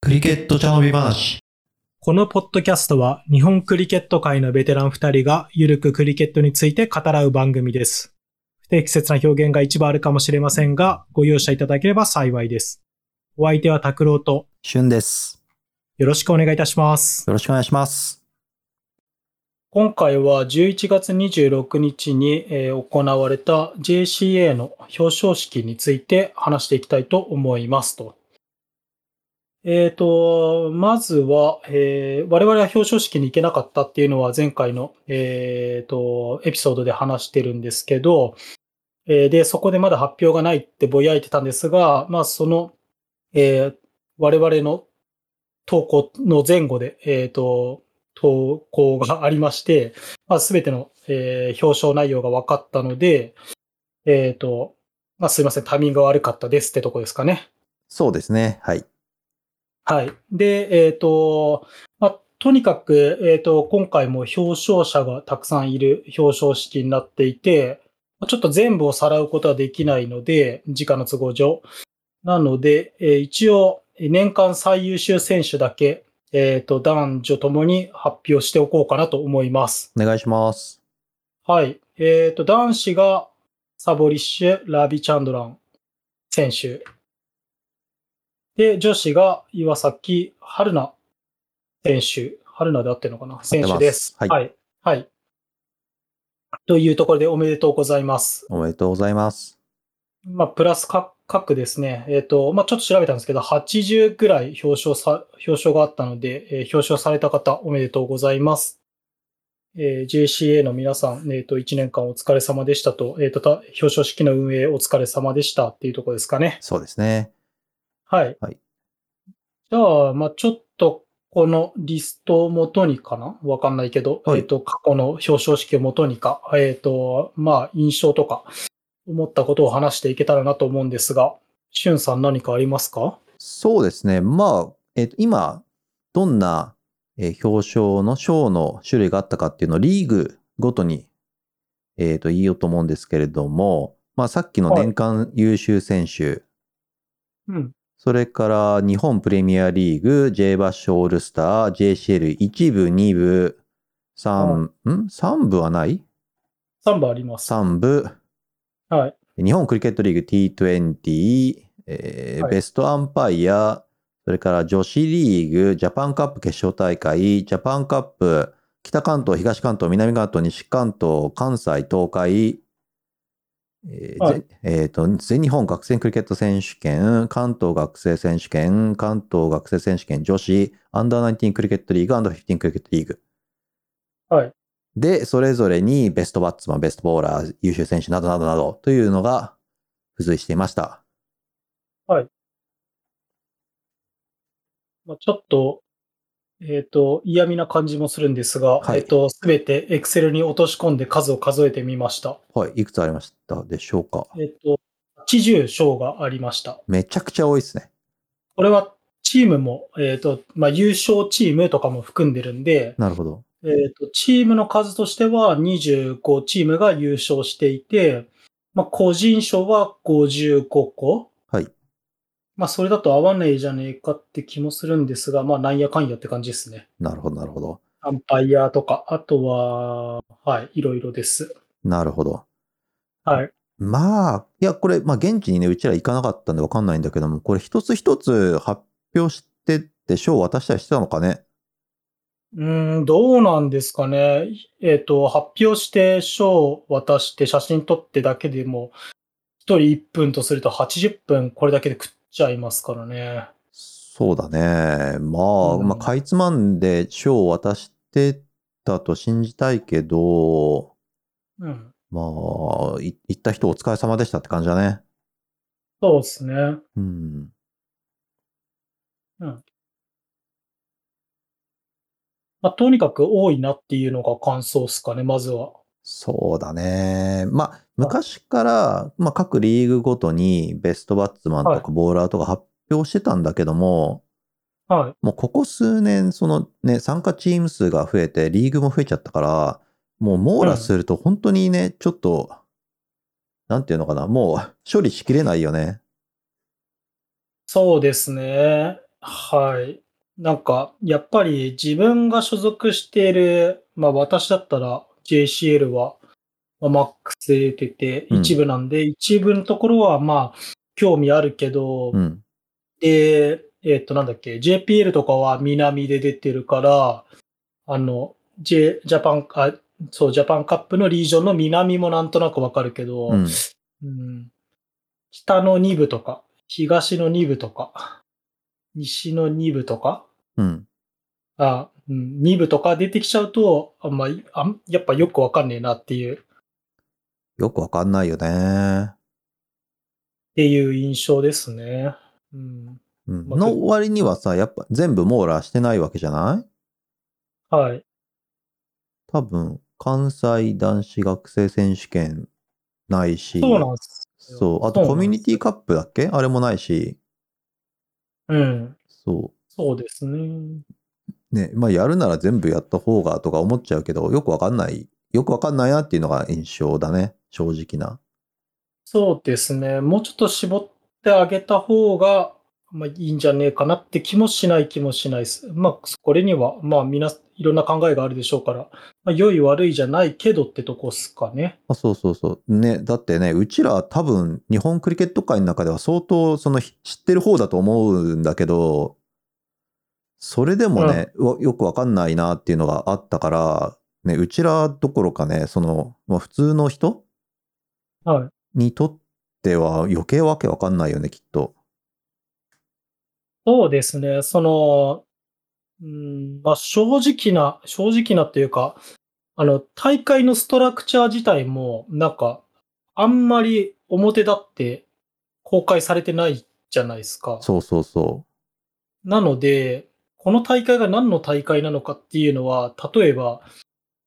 クリケット茶飲み話。このポッドキャストは日本クリケット界のベテラン二人がゆるくクリケットについて語らう番組です。不適切な表現が一部あるかもしれませんが、ご容赦いただければ幸いです。お相手は拓郎と旬です。よろしくお願いいたします。よろしくお願いします。今回は11月26日に行われた JCA の表彰式について話していきたいと思いますと。えっ、と、まずは、えー我々は表彰式に行けなかったっていうのは前回の、えっ、と、エピソードで話してるんですけど、えで、そこでまだ発表がないってぼやいてたんですが、まあその、え我々の投稿の前後で、えっ、と、投稿がありまして、まあ、全ての、えー表彰内容が分かったので、えっ、と、まあ、すいません、タイミングが悪かったですってとこですかね。そうですね。はい。はい。で、えっ、と、まあ、とにかく、えっ、と、今回も表彰者がたくさんいる表彰式になっていて、まあちょっと全部をさらうことはできないので、時間の都合上。なので、えー一応、年間最優秀選手だけ、えっ、と、男女ともに発表しておこうかなと思います。お願いします。はい。えっ、と、男子がサボリッシュ・ラビチャンドラン選手。で、女子が岩崎春菜選手。春菜であってるのかな？選手です。はいはい。はい。というところでおめでとうございます。おめでとうございます。まあ、プラス各各ですね。えっ、と、まあ、ちょっと調べたんですけど、80ぐらい表彰さ、表彰があったので、えー表彰された方おめでとうございます。えー JCA の皆さん、えっ、と、1年間お疲れ様でしたと、えっ、と、た表彰式の運営お疲れ様でしたっていうところですかね。そうですね。はい。はいじゃあ、まあ、ちょっと、このリストをもとにかな？わかんないけど、はいえっ、と、過去の表彰式をもとにか、えっ、と、まあ、印象とか、思ったことを話していけたらなと思うんですが、しゅんさん何かありますか？そうですね。まあ、えっ、と、今、どんな、えー表彰の賞の種類があったかっていうのをリーグごとに、えっ、と、言おうと思うんですけれども、まあ、さっきの年間優秀選手、うん。それから日本プレミアリーグ、J バッシュオールスター、JCL1 部、2部、3、ん ?3 部はない？3番あります。?3 部、はい。日本クリケットリーグ T20、えーはいベストアンパイア、それから女子リーグ、ジャパンカップ決勝大会、ジャパンカップ、北関東、東関東、南関東、西関東、関西、東海、えーはいぜえーと全日本学生クリケット選手権、関東学生選手権、関東学生選手権女子、アンダー19クリケットリーグ、アンダー15クリケットリーグ。はい。で、それぞれにベストバッツマン、ベストボーラー、優秀選手などなどなどというのが付随していました。まあ、ちょっと、えっ、と、嫌味な感じもするんですが、はいえっ、と、すべて Excel に落とし込んで数を数えてみました。はい。いくつありましたでしょうか？えっ、と、80賞がありました。めちゃくちゃ多いですね。これはチームも、えっ、と、まあ、優勝チームとかも含んでるんで、なるほど。えっ、と、チームの数としては25チームが優勝していて、まあ、個人賞は55個。はい。まあ、それだと合わねえじゃねえかって気もするんですが、まあ、なんやかんやって感じですね。なるほど、なるほど。アンパイアとか、あとは、はい、いろいろです。なるほど。はい。まあ、いや、これ、まあ、現地にね、うちら行かなかったんでわかんないんだけども、これ一つ一つ発表してって賞を渡したりしてたのかね？うーん、どうなんですかね。えっ、と、発表して賞を渡して写真撮ってだけでも、一人1分とすると80分これだけで食っちゃいますからね。そうだね。まあ、うんまあ、かいつまんで賞を渡してたと信じたいけど、うん。まあ、い行った人お疲れ様でしたって感じだね。そうですね。うん。まあ、とにかく多いなっていうのが感想ですかね、まずは。そうだね。まあ、昔から、まあ、各リーグごとにベストバッツマンとはいかボーラーとか発表してたんだけども、はい。もうここ数年、そのね、参加チーム数が増えて、リーグも増えちゃったから、もう網羅すると本当にね、ちょっと、なんていうのかな、もう処理しきれないよね。そうですね。はい。なんか、やっぱり自分が所属している、まあ私だったら JCL は、まあ、マックス出ててうん一部なんで、一部のところはまあ興味あるけど、うん。で、えっとなんだっけ、JPL とかは南で出てるから、あの、J、ジャパン、あ、そう、ジャパンカップのリージョンの南もなんとなくわかるけど、うん。うん北の2部とか、東の2部とか、西の2部とか、うん。あ、うん、2部とか出てきちゃうと、あんまり、あんやっぱよくわかんねえなっていう、っよくわかんないよね。ていう印象ですね。うん。うん。まあの割にはさ、やっぱ全部網羅してないわけじゃない？はい。多分、関西男子学生選手権ないし、そうなんですよ。そう。あと、コミュニティカップだっけ？あれもないし、うん。そそうですね。う。ね、まあ、やるなら全部やった方がとか思っちゃうけど、よくわかんない。よくわかんないなっていうのが印象だね。正直な。そうですね。もうちょっと絞ってあげた方が、まあいいんじゃねえかなって気もしない気もしないです。まあ、これには、まあ、みな、いろんな考えがあるでしょうから、まあ、良い悪いじゃないけどってとこっすかね。あそうそうそう。ね、だってね、うちら多分、日本クリケット界の中では相当、その、知ってる方だと思うんだけど、それでもね、わよくわかんないなっていうのがあったから、ね、うちらどころかね、その、まあ、普通の人はい。にとっては余計わけわかんないよね、きっと。そうですね。その、うん、まあ、正直な、正直なっていうか、あの、大会のストラクチャー自体も、なんか、あんまり表立って公開されてないじゃないですか。そうそうそなので、この大会が何の大会なのかっていうのは、例えば、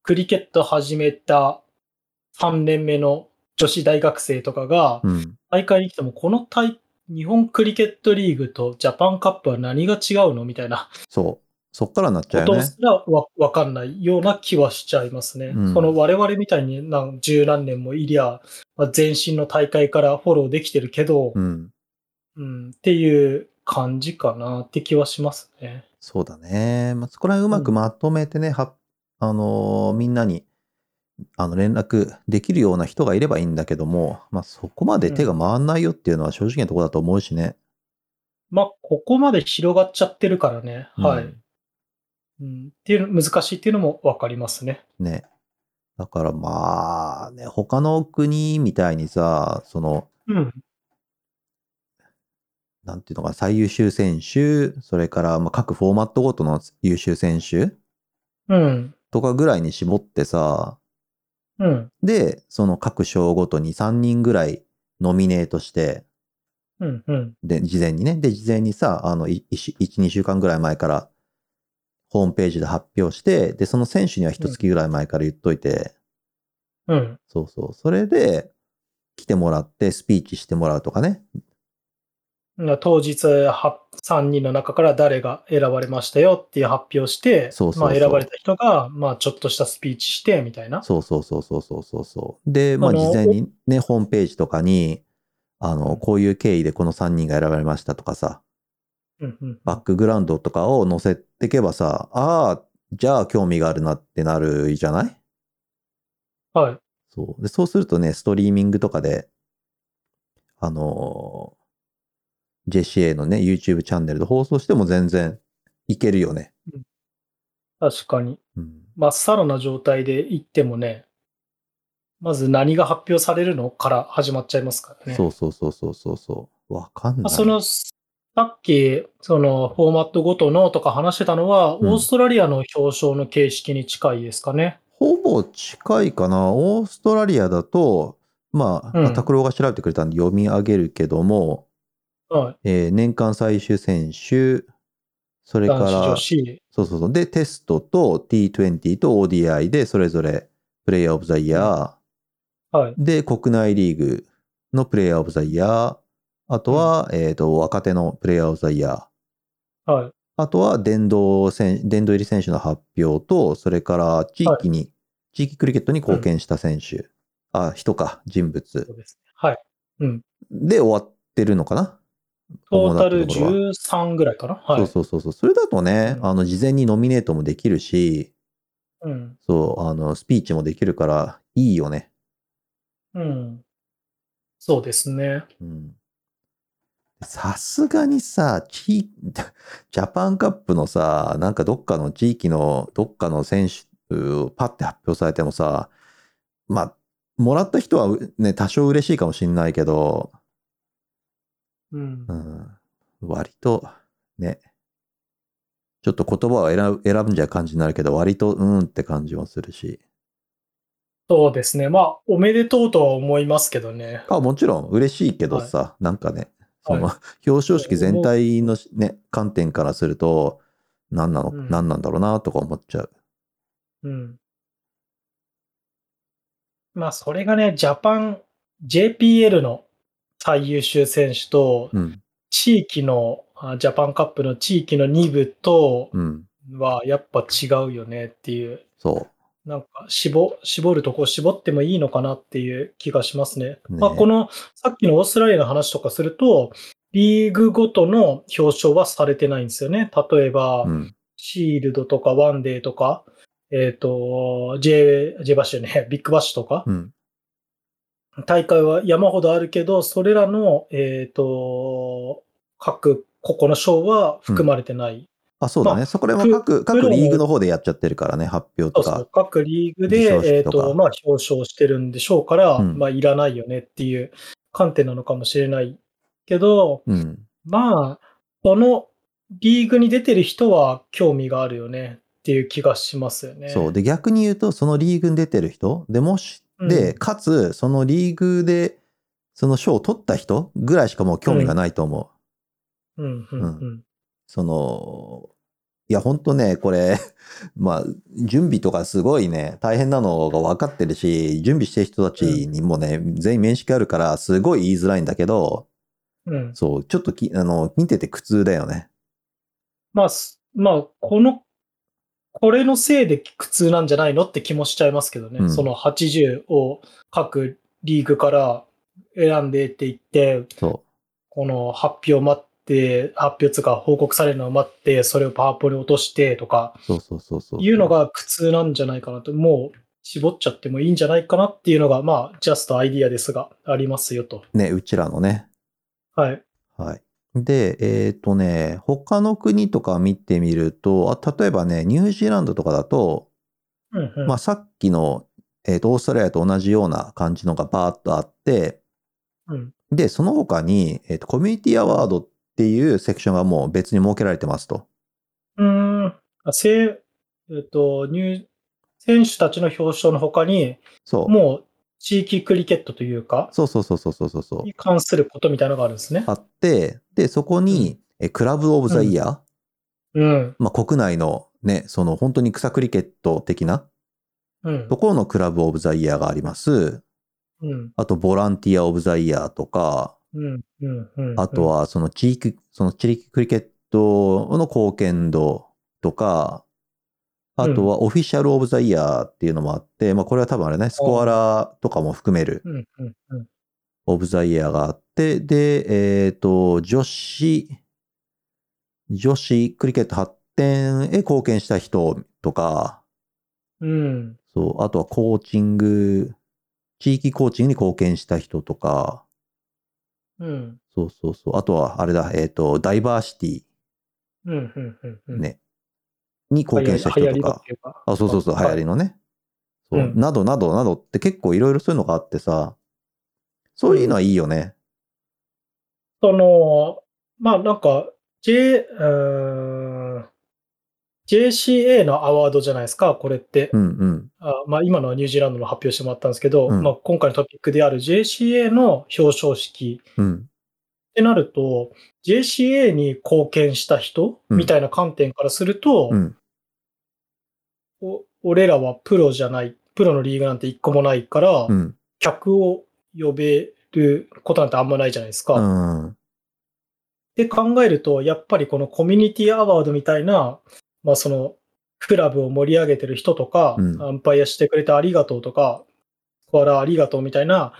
クリケット始めた3年目の女子大学生とかが。大会に来ても、この大、日本クリケットリーグとジャパンカップは何が違うのみたいなそう。そっからなっちゃことうよね。すらわわかんないような気はしちゃいますね。うんその我々みたいになん十何年もいりゃ、まあ、前身の大会からフォローできてるけど、うん。うん、っていう感じかなって気はしますね。そうだね。まあ、そこら辺うまくまとめてね、はあのーみんなに、あの、連絡できるような人がいればいいんだけども、まあ、そこまで手が回んないよっていうのは正直なところだと思うしね。まあ、ここまで広がっちゃってるからね。はい。うんうん、っていうの、難しいっていうのもわかりますね。ね。だからまあ、ね、他の国みたいにさ、その、うん。なんていうのかな、最優秀選手、それからまあ各フォーマットごとの優秀選手うん。とかぐらいに絞ってさ、うん。で、その各賞ごとに3人ぐらいノミネートして、うん。うん。で、事前にね。で、事前にさ、あの、1、2週間ぐらい前から、ホームページで発表して、で、その選手には一月ぐらい前から言っといて、うん。そうそう。それで、来てもらって、スピーチしてもらうとかね。な当日は3人の中から誰が選ばれましたよっていう発表して、そうそうそうまあ選ばれた人が、まあちょっとしたスピーチして、みたいな。そうそうそうそうそうそうそう。で、まあ、事前にね、ホームページとかに、あの、こういう経緯でこの3人が選ばれましたとかさ、うんうん。バックグラウンドとかを載せてけばさ、ああ、じゃあ興味があるなってなるじゃない？はい。そう。で、そうするとね、ストリーミングとかで、あのー JCA のね、YouTube チャンネルで放送しても全然いけるよね。確かに。うん。まっさらな状態で行ってもね、まず何が発表されるのから始まっちゃいますからね。そうそうそうそうそうそう。わかんない。まあその、さっき、その、フォーマットごとのとか話してたのは、うんオーストラリアの表彰の形式に近いですかね。ほぼ近いかな。オーストラリアだと、まあ、うん拓郎が調べてくれたんで読み上げるけども、はい。えー年間最終選手、それから。そうそうそう。で、テストと T20 と ODI でそれぞれプレイヤーオブザイヤー、はい。で、国内リーグのプレイヤーオブザイヤー、あとは、えっ、と、若手のプレイヤーオブザイヤー、はい。あとは殿堂選、殿堂入り選手の発表と、それから地域に、地域クリケットに貢献した選手、あ、人か、人物そうですね。はい。うん。で終わってるのかなトータル主なところは13ぐらいかな？はい。そうそうそうそう。それだとね、うんあの、事前にノミネートもできるし、うん。そう、あの、スピーチもできるから、いいよね。うん。そうですね。うん。さすがにさ、地、ジャパンカップのさ、なんかどっかの地域のどっかの選手、パッて発表されてもさ、まあ、もらった人はね、多少嬉しいかもしんないけど、うんう。ん、割と、ね、ちょっと言葉を選ぶ選ぶんじゃ感じになるけど、割と、うんって感じもするし。そうですね。まあ、おめでとうとは思いますけどね。あ、もちろん嬉しいけどさ、なんかね、その、は表彰式全体のね、観点からすると、何なの、うん何なんだろうなとか思っちゃう。うん。まあ、それがね、ジャパン、JPL の最優秀選手と、うん、地域の、あジャパンカップの地域の2部とうん、はやっぱ違うよねっていう、そなんか絞絞るとこ絞ってもいいのかなっていう気がしますね。ねまあ、このさっきのオーストラリアの話とかすると、リーグごとの表彰はされてないんですよね。例えば、シールドとかワンデーとか、えっ、と、J、J バッシュね、ビッグバッシュとか、うん、大会は山ほどあるけど、それらの、えっ、と、各個々の賞は含まれてない。あ、そうだね。まあそこらもプ各、各リーグの方でやっちゃってるからね、発表とそうそうか。各リーグで、えっ、とかと、まあ、表彰してるんでしょうから、うんまあ、いらないよねっていう観点なのかもしれないけど、うん、まあ、このリーグに出てる人は興味があるよねっていう気がしますよね。そう。で、逆に言うと、そのリーグに出てる人、でもし、で、うんかつ、そのリーグで、その賞を取った人ぐらいしかもう興味がないと思う。うん、うん、うん。その、いや、ほんとね、これ、まあ、準備とかすごいね、大変なのが分かってるし、準備してる人たちにもね、全員面識あるから、すごい言いづらいんだけど、うん。そう、ちょっとき、あの、見てて苦痛だよね。まあ、すまあ、この、これのせいで苦痛なんじゃないのって気もしちゃいますけどね。うんその80を各リーグから選んでって言って、そこの発表を待って、発表つうか報告されるのを待って、それをパワポに落としてとか、う、そうそうそうそう。いうのが苦痛なんじゃないかなと。もう絞っちゃってもいいんじゃないかなっていうのが、まあ、ジャストアイディアですが、ありますよと。ね、うちらのね。はい。はい。で、えっ、とね、他の国とか見てみると、あ例えばね、ニュージーランドとかだと、うんうん。まあ、さっきの、えっ、と、オーストラリアと同じような感じのがバーッとあって、うんで、その他に、えっ、と、コミュニティアワードっていうセクションがもう別に設けられてますと。うーん。あせえっ、と、入、選手たちの表彰の他に、そう。もう地域クリケットというか、そうそうそうそうそうそうそう。に関することみたいなのがあるんですね。あって、で、そこに、えクラブオブザイヤー、うん。まあ、国内のね、その本当に草クリケット的な？うんと。ころのクラブオブザイヤーがあります。うん。あと、ボランティアオブザイヤーとか、うん。うん。うん。あとは、その地域、その地域クリケットの貢献度とか、あとはオフィシャルオブザイヤーっていうのもあって、まあこれは多分あれね、スコアラーとかも含める。オブザイヤーがあって、で、えっ、と、女子、女子クリケット発展へ貢献した人とか、うん。そう、あとはコーチング、地域コーチングに貢献した人とか、うん。そうそうそう。あとは、あれだ、えっ、と、ダイバーシティ、うん。うん。うん。ね、に貢献した人とか。あ、そうそうそう、流行りのね。そう、うんなどなどなどって結構いろいろそういうのがあってさ、そういうのはいいよね。その、まあなんか、J、うーん JCA のアワードじゃないですか、これって。うんうん。あまあ今のはニュージーランドの発表してもらったんですけど、うんまあ今回のトピックである JCA の表彰式うん。ってなると、JCA に貢献した人うんみたいな観点からすると、うん。お俺らはプロじゃない、プロのリーグなんて一個もないから、うん。客を呼べることなんてあんまないじゃないですか。うん。って考えると、やっぱりこのコミュニティアワードみたいな、まあその、クラブを盛り上げてる人とか、うんアンパイアしてくれてありがとうとか、スコアラーありがとうみたいな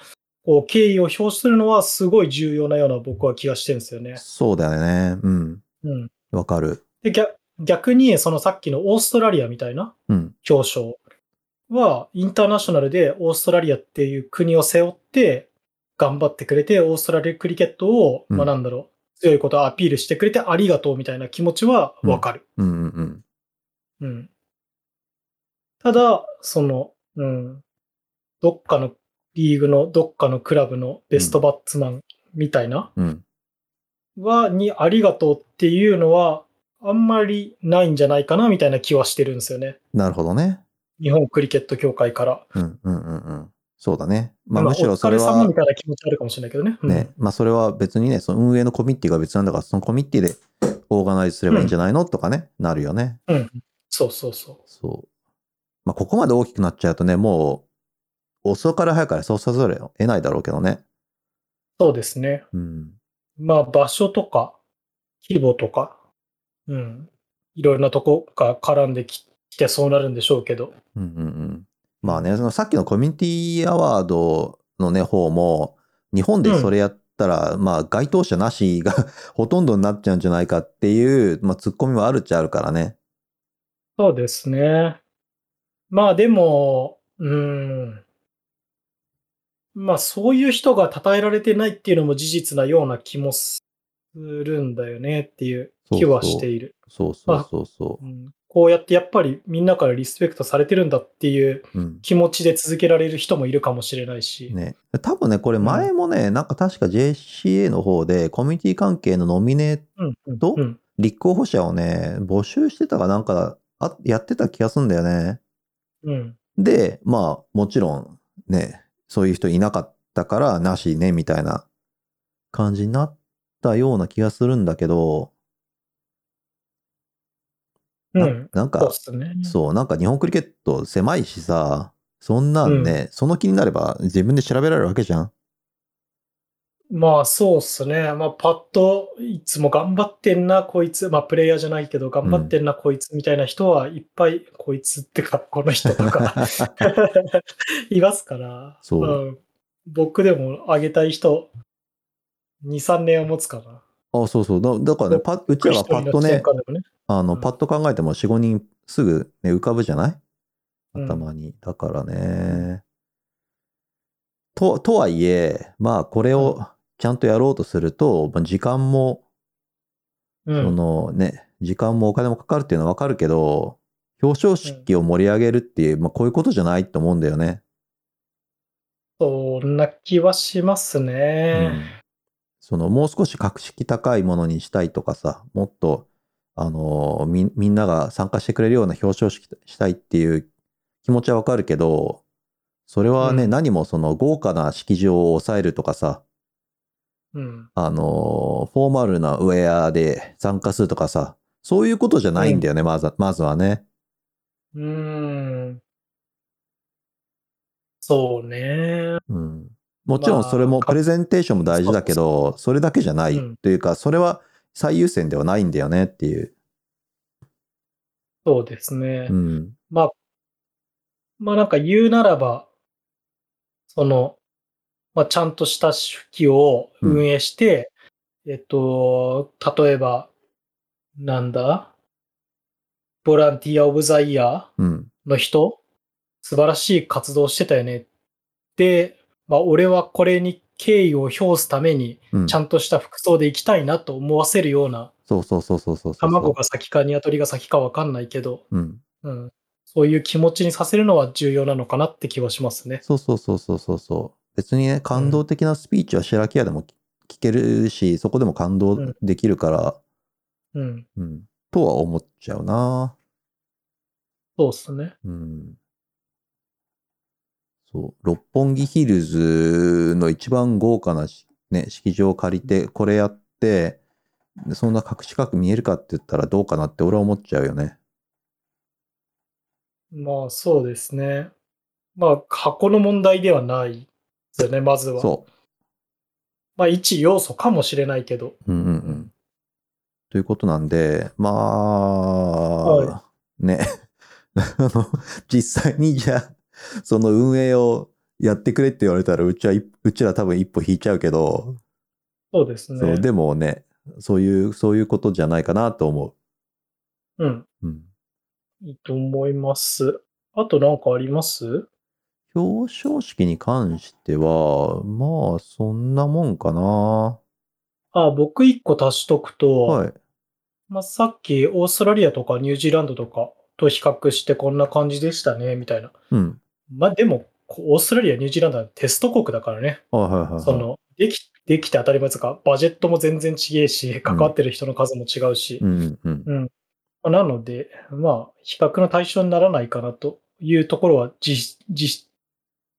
こう、敬意を表するのはすごい重要なような僕は気がしてるんですよね。そうだよね。うん。うん。わかる。で、逆逆に、そのさっきのオーストラリアみたいなうん。表彰は、インターナショナルでオーストラリアっていう国を背負って、頑張ってくれて、オーストラリアクリケットを、うんまあなんだろう、強いことをアピールしてくれてありがとうみたいな気持ちはわかる。うんうんうん。うん。ただ、その、うん、どっかのリーグのどっかのクラブのベストバッツマンみたいな、うん。は、にありがとうっていうのは、あんまりないんじゃないかなみたいな気はしてるんですよね。なるほどね。日本クリケット協会から。うんうんうんうん。そうだね。まあまあむしろそれお疲れ様はみたいな気持ちあるかもしれないけどね。うんね、まあそれは別にね、その運営のコミッティが別なんだから、そのコミッティでオーガナイズすればいいんじゃないのとかね、なるよね。うん。そうそうそそう。まあここまで大きくなっちゃうとね、もう遅から早からそうさざるを得ないだろうけどね。う。そうですね。うん。まあ場所とか、規模とか、うん。いろいろなとこが絡んできてそうなるんでしょうけど。うんうんうん。まあね、そのさっきのコミュニティアワードのね、方も、日本でそれやったら、まあ該当者なしがほとんどになっちゃうんじゃないかっていう、まあツッコミもあるっちゃあるからね。そうですね。まあでも、うん。まあそういう人が称えられてないっていうのも事実なような気もするんだよねっていう気はしている。そうそうそうそうんこうやってやっぱりみんなからリスペクトされてるんだっていうう。うん。気持ちで続けられる人もいるかもしれないし。ね。多分ね、これ前もね、なんか確か JCA の方でコミュニティ関係のノミネーうんうんどうん立候補者をね、募集してたかなんか、あやってた気がするんだよね。うんで、まあ、もちろんね、そういう人いなかったから、なしね、みたいな感じになったような気がするんだけど、なうん。なんかそうね。そう、なんか日本クリケット狭いしさ、そんなんね、その気になれば自分で調べられるわけじゃん。まあそうっすね。まあパッといつも頑張ってんな、こいつ。まあプレイヤーじゃないけど頑張ってんな、こいつみたいな人はいっぱい、こいつってか、この人とか いますから。そうん僕でもあげたい人、2、3年は持つかな。あ、そうそう。だだからね、パッうちらがパッとね。あの、うんパッと考えても4、5人すぐ、ね、浮かぶじゃない？うん頭に。だからね。と、とはいえ、まあ、これをちゃんとやろうとすると、まあ時間も、そうん。のね、時間もお金もかかるっていうのはわかるけど、表彰式を盛り上げるっていう、まあ、こういうことじゃないと思うんだよね。そんな気はしますうね。んその、もう少し格式高いものにしたいとかさ、もっと、あのみ、みんなが参加してくれるような表彰式したいっていう気持ちはわかるけど、それはね、うん何もその豪華な式場を抑えるとかさ、うん。あのフォーマルなウェアで参加するとかさ、そういうことじゃないんだよね、まずまずはね。うーん。そうね。うん。もちろんそれもまあプレゼンテーションも大事だけど、それだけじゃないうんというか、それは最優先ではないんだよねっていう。そうですね。うん。まあ、まあなんか言うならば、その、まあちゃんとした式を運営して、えっと、例えば、なんだ？ボランティアオブザイヤうん。ーの人？素晴らしい活動してたよね。で、まあ俺はこれに敬意を表すために、うん。ちゃんとした服装で行きたいなと思わせるような、そうそうそうそう。卵が先か鶏が先かわかんないけど、うん。うん、そういう気持ちにさせるのは重要なのかなって気はしますね。そうそうそうそうそうそう。別にね、感動的なスピーチは白木屋でも聞けるし、そこでも感動できるから、うん。うん。とは思っちゃうな。そうっすね。うん。そう。六本木ヒルズの一番豪華なしね、式場を借りて、これやって、でそんな隠し隠見えるかって言ったらどうかなって俺は思っちゃうよね。まあそうですね。まあ箱の問題ではないですよね、まずは。そまあ一要素かもしれないけど。う。うんうんうん。ということなんで、まあ、はね、あの、実際にじゃあ、その運営をやってくれって言われたら、うちは一、うちら多分一歩引いちゃうけど、そうですね。でもね、そういう、そういうことじゃないかなと思うん。う。うん。いいと思います。あとなんかあります？表彰式に関しては、まあ、そんなもんかな。あ、僕一個足しとくと、はい。まあ、さっきオーストラリアとかニュージーランドとかと比較してこんな感じでしたね、みたいな。うん。まあでも、オーストラリア、ニュージーランドはテスト国だからね。はいはいはいはい。その、でき、できて当たり前ですか、バジェットも全然違えし、関わってる人の数も違うし。うんうん。うん。まあなので、まあ、比較の対象にならないかなというところは実、実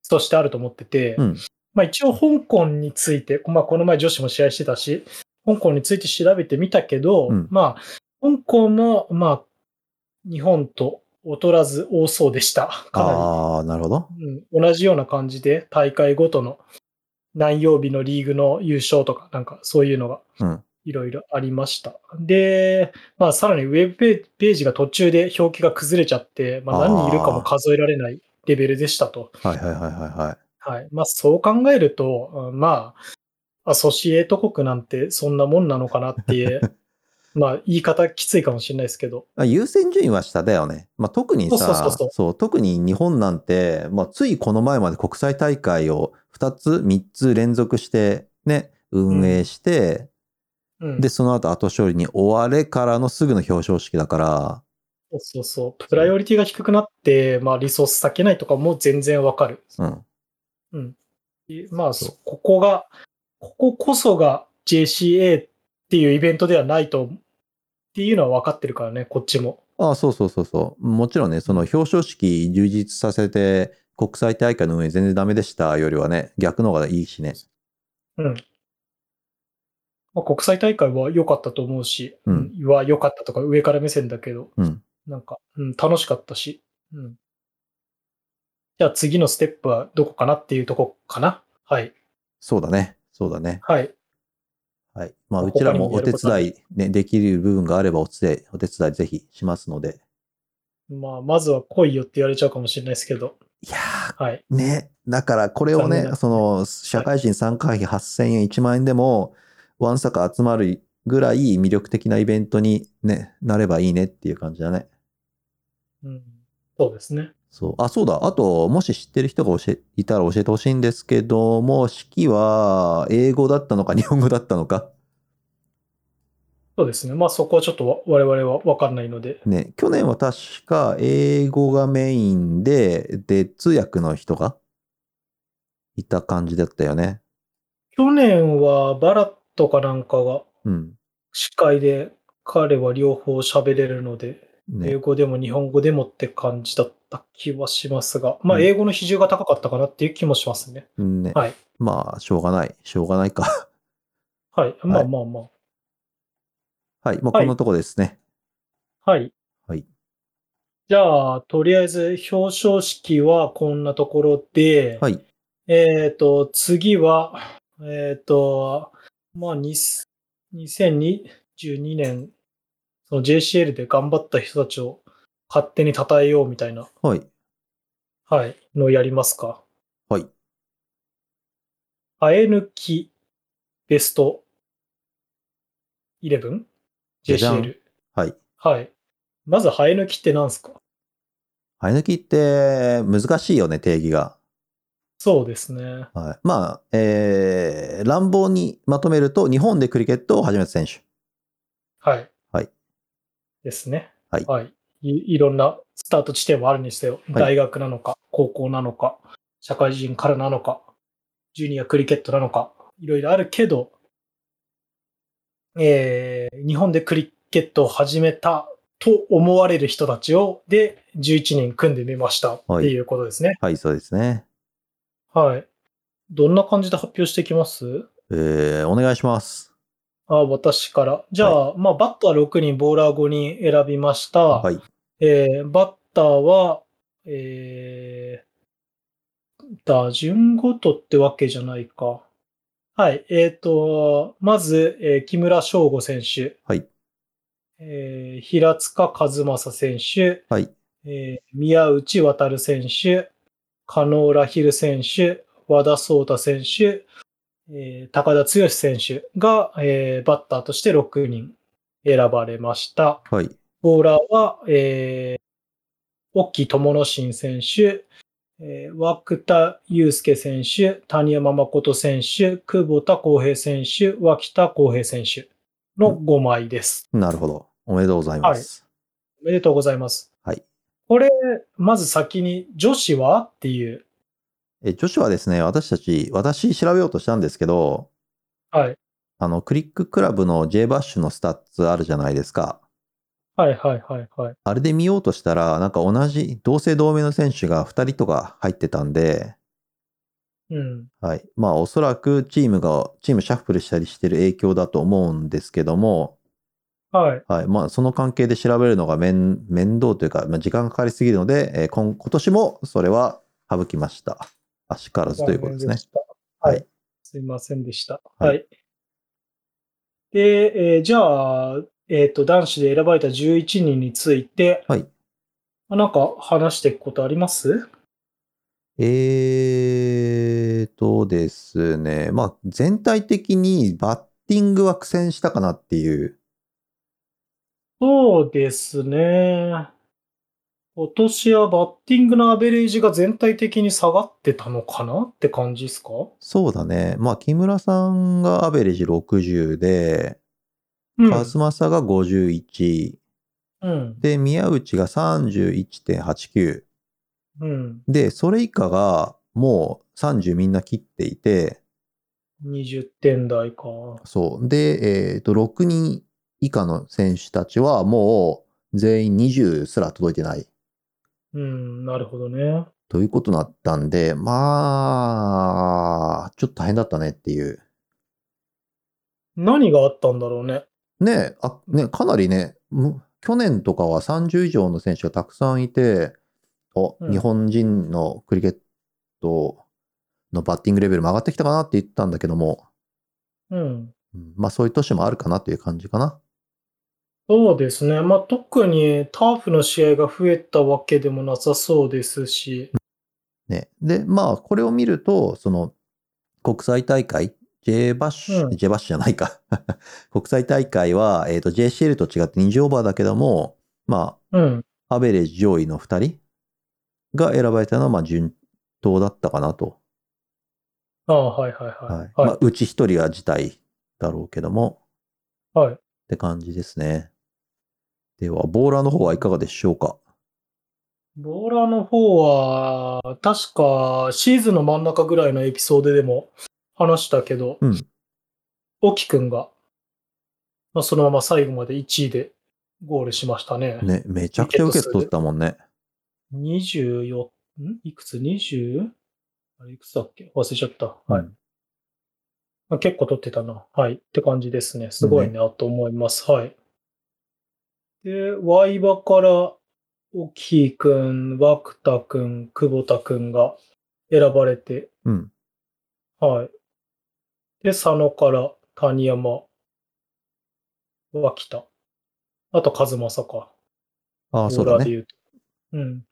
質としてあると思ってて、うんまあ一応香港について、まあこの前女子も試合してたし、香港について調べてみたけど、うんまあ、香港も、まあ、日本と劣らず多そうでした。かなああ、なるほど。り、うん。同じような感じで、大会ごとの何曜日のリーグの優勝とか、なんかそういうのがうん。いろいろありました。で、まあさらにウェブペページが途中で表記が崩れちゃって、まあ何人いるかも数えられないレベルでしたと。はいはいはいはいはい。はい。まあそう考えると、うんまあ、アソシエイト国なんてそんなもんなのかなっていう、まあ言い方きついかもしれないですけど。あ優先順位は下だよね。まあ、特にさそうそうそうそう特に日本なんて、まあ、ついこの前まで国際大会を2つ、3つ連続してね、運営して、うん。で、その後後処理に追われからのすぐの表彰式だから、そうそうそう。プライオリティが低くなって、まあリソース避けないとかも全然わかる。うん。うん。でまあ、ここが、こここそが JCA っていうイベントではないと、っていうのは分かってるからね、こっちも。ああ、そうそうそうそう。もちろんね、その表彰式充実させて、国際大会の運営全然ダメでしたよりはね、逆の方がいいしね。うん。まあ、国際大会は良かったと思うし、うんは良かったとか上から目線だけど、うん。なんか、うん、楽しかったし。うん。じゃあ次のステップはどこかなっていうとこかな？はい。そうだね。そうだね。はい。はい。まあ、他うちらもお手伝い、ね、できる部分があればお手伝い、お手伝いぜひしますので。まあ、まずは来いよって言われちゃうかもしれないですけど、いやはい。ー、ね。だからこれをね、その、社会人参加費8000円、1万円でも、ワンサカ集まるぐらい魅力的なイベントにね、なればいいねっていう感じだね。うん。そうですね。そう。あ、そうだ。あと、もし知ってる人が教え、いたら教えてほしいんですけども、式は英語だったのか日本語だったのか？そうですね。まあそこはちょっとわ我々は分かんないので。ね、去年は確か英語がメインで、で、通訳の人がいた感じだったよね。去年はバラットかなんかがうん。司会で彼は両方喋れるので、英ね。語でも日本語でもって感じだった気はしますが、まあうん英語の比重が高かったかなっていう気もしますね。ね。はい。まあ、しょうがない。しょうがないか。はい。まあまあまはい。まあ、はいこんなとこですね。あ。はい。はい。じゃあ、とりあえず表彰式はこんなところで、はい。えっ、と、次は、えっ、と、まあ、に2022年、その JCL で頑張った人たちを勝手に称えようみたいな、はい。はい、のをやりますか。はい。生え抜きベスト 11?JCL。じゃじゃんはい。はい。まず生え抜きって何すか？生え抜きって難しいよね、定義が。そうですね。はい。まあ、えー、乱暴にまとめると、日本でクリケットを始めた選手。はい。はい。ですね。はいい。いろんなスタート地点はあるにせよ、い大学なのか、高校なのか、社会人からなのか、ジュニアクリケットなのか、いろいろあるけど、えー、日本でクリケットを始めたと思われる人たちを、で、11人組んでみましたっていうことですね。はい、そうですね。はい。どんな感じで発表していきます？えー、お願いします。あ私から。じゃあ、まあ、バッター6人、ボーラー5人選びました。はい。えーバッターは、えー、打順ごとってわけじゃないか。はい。えっ、と、まず、えー木村翔吾選手。はい。えー平塚和正選手。はい。えー宮内渉選手。カノーラヒル選手、和田壮太選手、えー高田剛選手が、えーバッターとして6人選ばれました。はい。ボーラーは、えー、沖友之進選手、えー、涌田祐介選手、谷山誠選手、久保田康平選手、脇田康平選手の5枚です。なるほど。おめでとうございます。おめでとうございます。はい。これ、まず先に女子はっていう。え女子はですね、私たち、私調べようとしたんですけど、はい。あの、 CricClubs の J バッシュのスタッツあるじゃないですか。はいはいはいはい。あれで見ようとしたら、なんか同じ、同姓同名の選手が2人とか入ってたんで、うん。はい。まあ、おそらくチームが、チームシャッフルしたりしてる影響だと思うんですけども、はい。はい。まあ、その関係で調べるのが面面倒というか、まあ、時間がかかりすぎるので、えー今今年もそれは省きました。あしからずということですねははいい。すいませんでした。はいはい。で、えーじゃあ、えっ、と、男子で選ばれた11人について、はい。なんか話していくことあります？えーとですね、まあ、全体的にバッティングは苦戦したかなっていう。そうですね。今年はバッティングのアベレージが全体的に下がってたのかなって感じですか？そうだね。まあ、木村さんがアベレージ60で、うん。勝正が51、うん。で、宮内が31.89。うん。で、それ以下がもう30みんな切っていて、20点台か。そう。で、えっ、と、6人以下の選手たちはもう全員20すら届いてないうん、なるほどね。ということになったんで、まあ、ちょっと大変だったねっていう。何があったんだろうね。ねあ、ね、かなりね、む去年とかは30以上の選手がたくさんいて、お、うん日本人のクリケットのバッティングレベルも上がってきたかなって言ったんだけども、うん。うんまあそういう年もあるかなという感じかな。そうですね。まあ、特にターフの試合が増えたわけでもなさそうですし。ね。で、まあこれを見ると、その国際大会、J バッシュ、うん J バッシュじゃないか。国際大会は、えっ、と JCL と違って20オーバーだけども、まうん。あアベレージ上位の2人？が選ばれたのはまあ順当だったかなと。ああ、はいはいはい。はい。まあはうち1人は辞退だろうけども、い。はい。って感じですね。では、ボーラーの方はいかがでしょうか？ボーラーの方は、確かシーズンの真ん中ぐらいのエピソードでも話したけど、うん。沖くんが、まあ、そのまま最後まで1位でゴールしましたね。ね、めちゃくちゃ受け取ったもんね。24、ん？いくつ ?20? あれいくつだっけ？忘れちゃった。はい。うんまあ、結構取ってたな。はい。って感じですね。すごいね、と思います。はい。で、ワイバから、オキーくん、ワクタくん、久保田くんが選ばれて、うん。はい。で、佐野から谷山、脇田。あと、和正か。ああ、そうだね。で言うと。うん。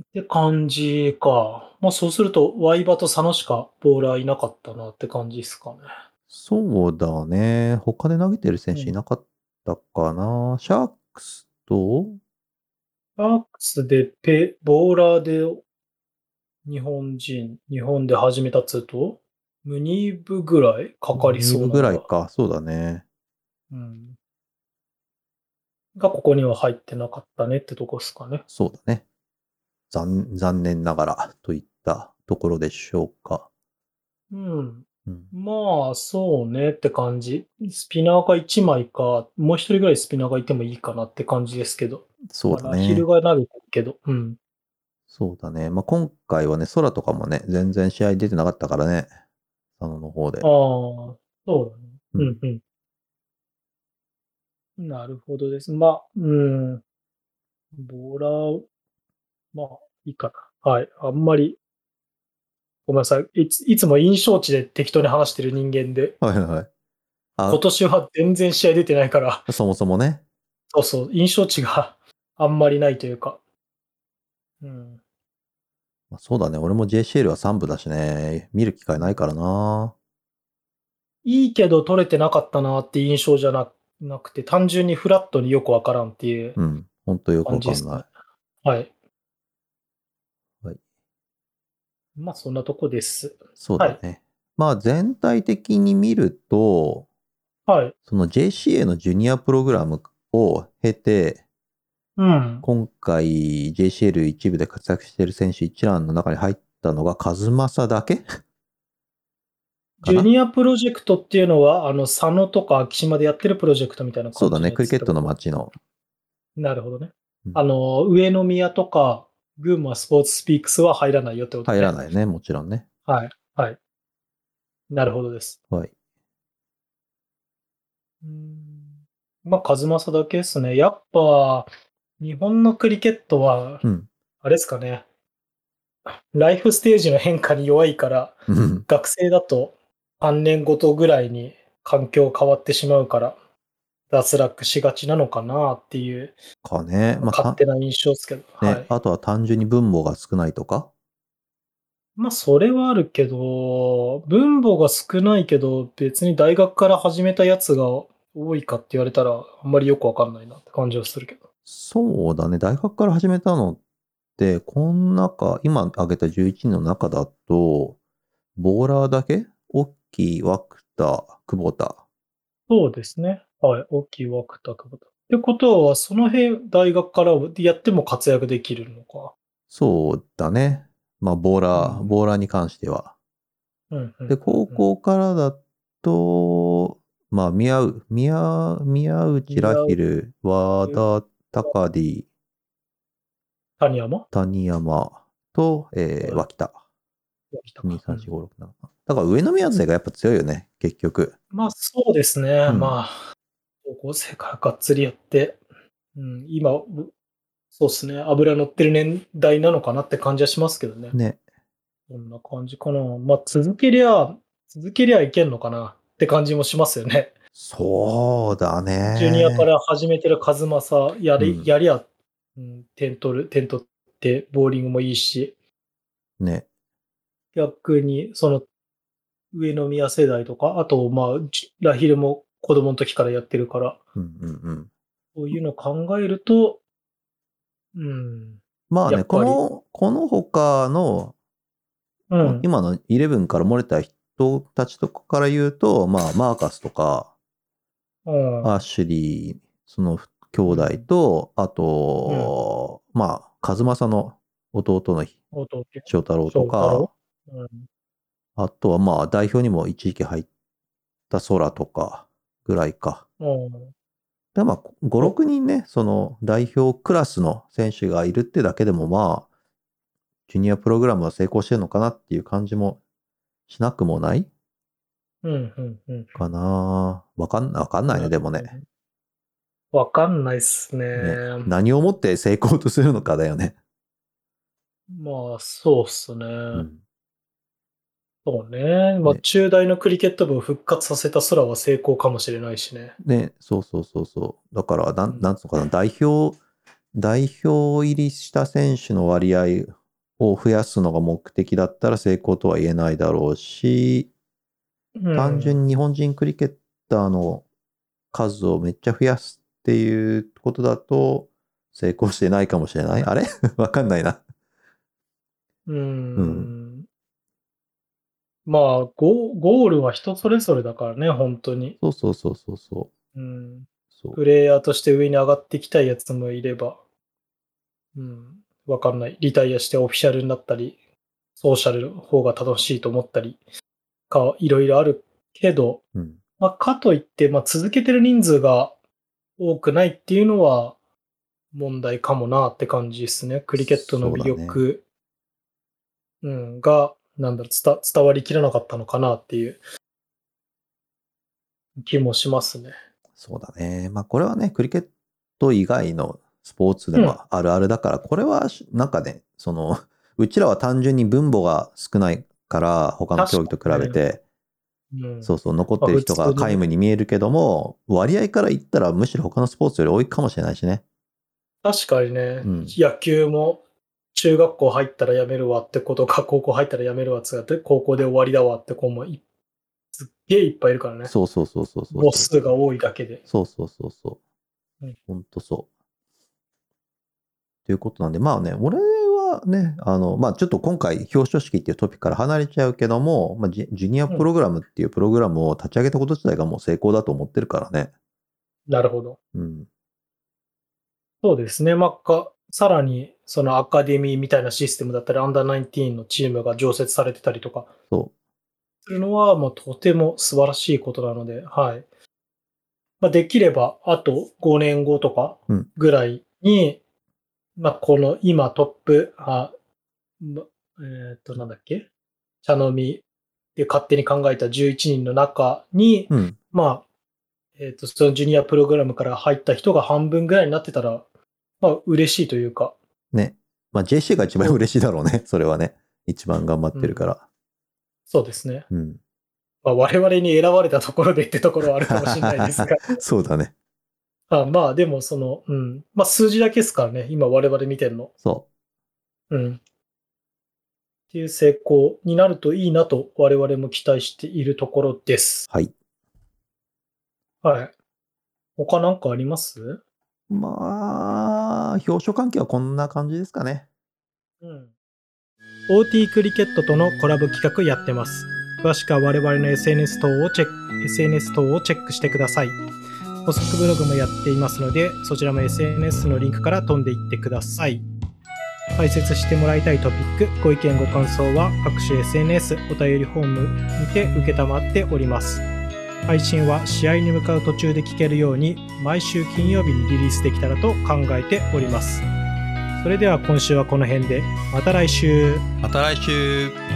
って感じか。まあそうすると、ワイバと佐野しかボーラーいなかったなって感じですかね。そうだね。他で投げてる選手いなかったかな？シャークスと、アークスでペ、ボーラーで日本人、日本で始めたっつうと、ムニーブぐらいかかりそうなのぐがらいか。そうだね。うん。がここには入ってなかったねってとこですかね。そうだね。残残念ながらといったところでしょうか。うん。うん、まあ、そうねって感じ。スピナーが1枚か、もう一人ぐらいスピナーがいてもいいかなって感じですけど。そうだねまあラヒル。が投げてるけど。うん。そうだね。まあ、今回はね、空とかもね、全然試合出てなかったからね。佐野の方でああ。、そうだね。ううんん、うん。なるほどです。まあ、うん。ボーラー、まあ、いいかな。はい。あんまり、ごめんなさい。いついつも印象値で適当に話してる人間で、はいはいはい。あ今、年は全然試合出てないから、そもそもね。そうそう、印象値があんまりないというか。うん。まあ、そうだね。俺も JCL は3部だしね。見る機会ないからな。いいけど取れてなかったなって印象じゃななくて、単純にフラットによくわからんっていううん。ほんとよくわ感じですねかんない。はい。まあ、そんなとこです。そうだね。まあ全体的に見ると、はい。その JCA のジュニアプログラムを経て、うん。今回 JCL 一部で活躍している選手一覧の中に入ったのがカズマサだけ？ジュニアプロジェクトっていうのは、あの、佐野とか秋島でやってるプロジェクトみたいな感じそうだね。クリケットの街の。なるほどねうん。あの、上宮とか、群馬スポーツスピークスは入らないよってこと入らい。ないね。もちろんね。はい。はい。なるほどです。はい。うんまあ、数正だけですね。やっぱ、日本のクリケットは、うん。あれですかね。ライフステージの変化に弱いから、うん学生だと3年ごとぐらいに環境変わってしまうから、脱落しがちなのかなっていう、かね。まあ、勝手な印象ですけど。たねはい。あとは単純に分母が少ないとか？まあ、それはあるけど、分母が少ないけど、別に大学から始めたやつが多いかって言われたら、あんまりよくわかんないなって感じはするけど。そうだね。大学から始めたのって、この中、今挙げた11人の中だと、ボーラーだけ？大きい枠田、久保田。そうですね。はい。大きい枠田久保田。ってことは、その辺、大学からやっても活躍できるのか？そうだね。まあ、ボーラー、うんボーラーに関しては。うんうんで、高校からだと、まあ、宮う、宮、宮内ラヒル、和田、高デ谷山？谷山と、えー、はい脇田。来たか2、3、4、5、6、7。だから上の宮勢がやっぱ強いよね、結局。まあそうですね。うんまあ、高校生からがっつりやって、うん、今、うそうですね。油乗ってる年代なのかなって感じはしますけどね。ね。こんな感じかな。まあ続けりゃ、続けりゃいけんのかなって感じもしますよね。そうだね。ジュニアから始めてる数正やり、うんやりゃ、うん、点取る、点取って、ボーリングもいいし、ね。逆に、その、上宮世代とか、あと、まあ、じラヒルも子供の時からやってるから、うんうんうん。そういうのを考えると、うん、まあね、この、この他の、うん、今の11から漏れた人たちとかから言うと、まあ、マーカスとか、うん、アッシュリー、その兄弟と、あと、まあ、和正の弟の弟。翔太郎とか郎、うん、あとはまあ、代表にも一時期入った空とかぐらいか。うん、でまあ、5、6人ね、その代表クラスの選手がいるってだけでもまあ、ジュニアプログラムは成功してるのかなっていう感じもしなくもないうん、うん、うん。かな。わかんわかんないね、でもね。。わかんないっすね。ね何をもって成功とするのかだよね。まあ、そうっすね。うんそうね。まあ、ね中大のクリケット部を復活させた空は成功かもしれないしね。ね、そうそうそうそう。だから、なうんんなんつうのかな、代表、代表入りした選手の割合を増やすのが目的だったら成功とは言えないだろうし、うん単純に日本人クリケッターの数をめっちゃ増やすっていうことだと成功してないかもしれない？あれ？わかんないな。うん。うんまあゴ、ゴールは人それぞれだからね、本当に。そうそうそうそうそう。うん。そうプレイヤーとして上に上がっていきたいやつもいれば、うん。わかんない。リタイアしてオフィシャルになったり、ソーシャルの方が楽しいと思ったり、か、いろいろあるけど、うん。まあ、かといって、まあ、続けてる人数が多くないっていうのは問題かもなって感じですね。クリケットの魅力、うん、が、なんだろう伝、伝わりきらなかったのかなっていう気もしますね。そうだね。まあこれはね、クリケット以外のスポーツでもあるあるだから、これはしなんかね、その、うちらは単純に分母が少ないから、他の競技と比べて、うん、そうそう、残ってる人が皆無に見えるけども、割合から言ったらむしろ他のスポーツより多いかもしれないしね。確かにね、うん。野球も中学校入ったら辞めるわってことか、高校入ったら辞めるわってって、高校で終わりだわって子もいすっげえいっぱいいるからね。そうそうそうそうそう。母数が多いだけで。そうそうそうそううん。ほんとそう。ということなんで、まあね、俺はね、あの、まあちょっと今回表彰式っていうトピックから離れちゃうけども、まあジュジュニアプログラムっていうプログラムを立ち上げたこと自体がもう成功だと思ってるからね。なるほど。うん。そうですね。まあ、か、さらに、そのアカデミーみたいなシステムだったり、アンダー19のチームが常設されてたりとかそするのは、もうとても素晴らしいことなので、はい。まあ、できれば、あと5年後とかうんぐらいに、まあ、この今トップ、あ、まえっ、と、なんだっけ？茶飲みで勝手に考えた11人の中に、う。うん。まあ、えっ、と、そのジュニアプログラムから入った人が半分ぐらいになってたら、まあ、嬉しいというか、ね。まあ JC が一番嬉しいだろうね。それはね。一番頑張ってるから。そうですね。うん。まあ、我々に選ばれたところでってところはあるかもしれないですが、そうだね。あまあ、でも、その、うん。まあ、数字だけですからね、今我々見てるの。そうん。っていう成功になるといいなと我々も期待しているところです。う。はい。はい。他なんかあります？まあ、表彰関係はこんな感じですかね。うん。OT クリケットとのコラボ企画やってます。詳しくは我々の SNS 等をチェック、SNS 等をチェックしてください。補足ブログもやっていますので、そちらも SNS のリンクから飛んでいってください。解説してもらいたいトピック、ご意見ご感想は各種 SNS お便りフォームにて受けたまっております。配信は試合に向かう途中で聞けるように毎週金曜日にリリースできたらと考えております。それでは今週はこの辺で、また来週。また来週。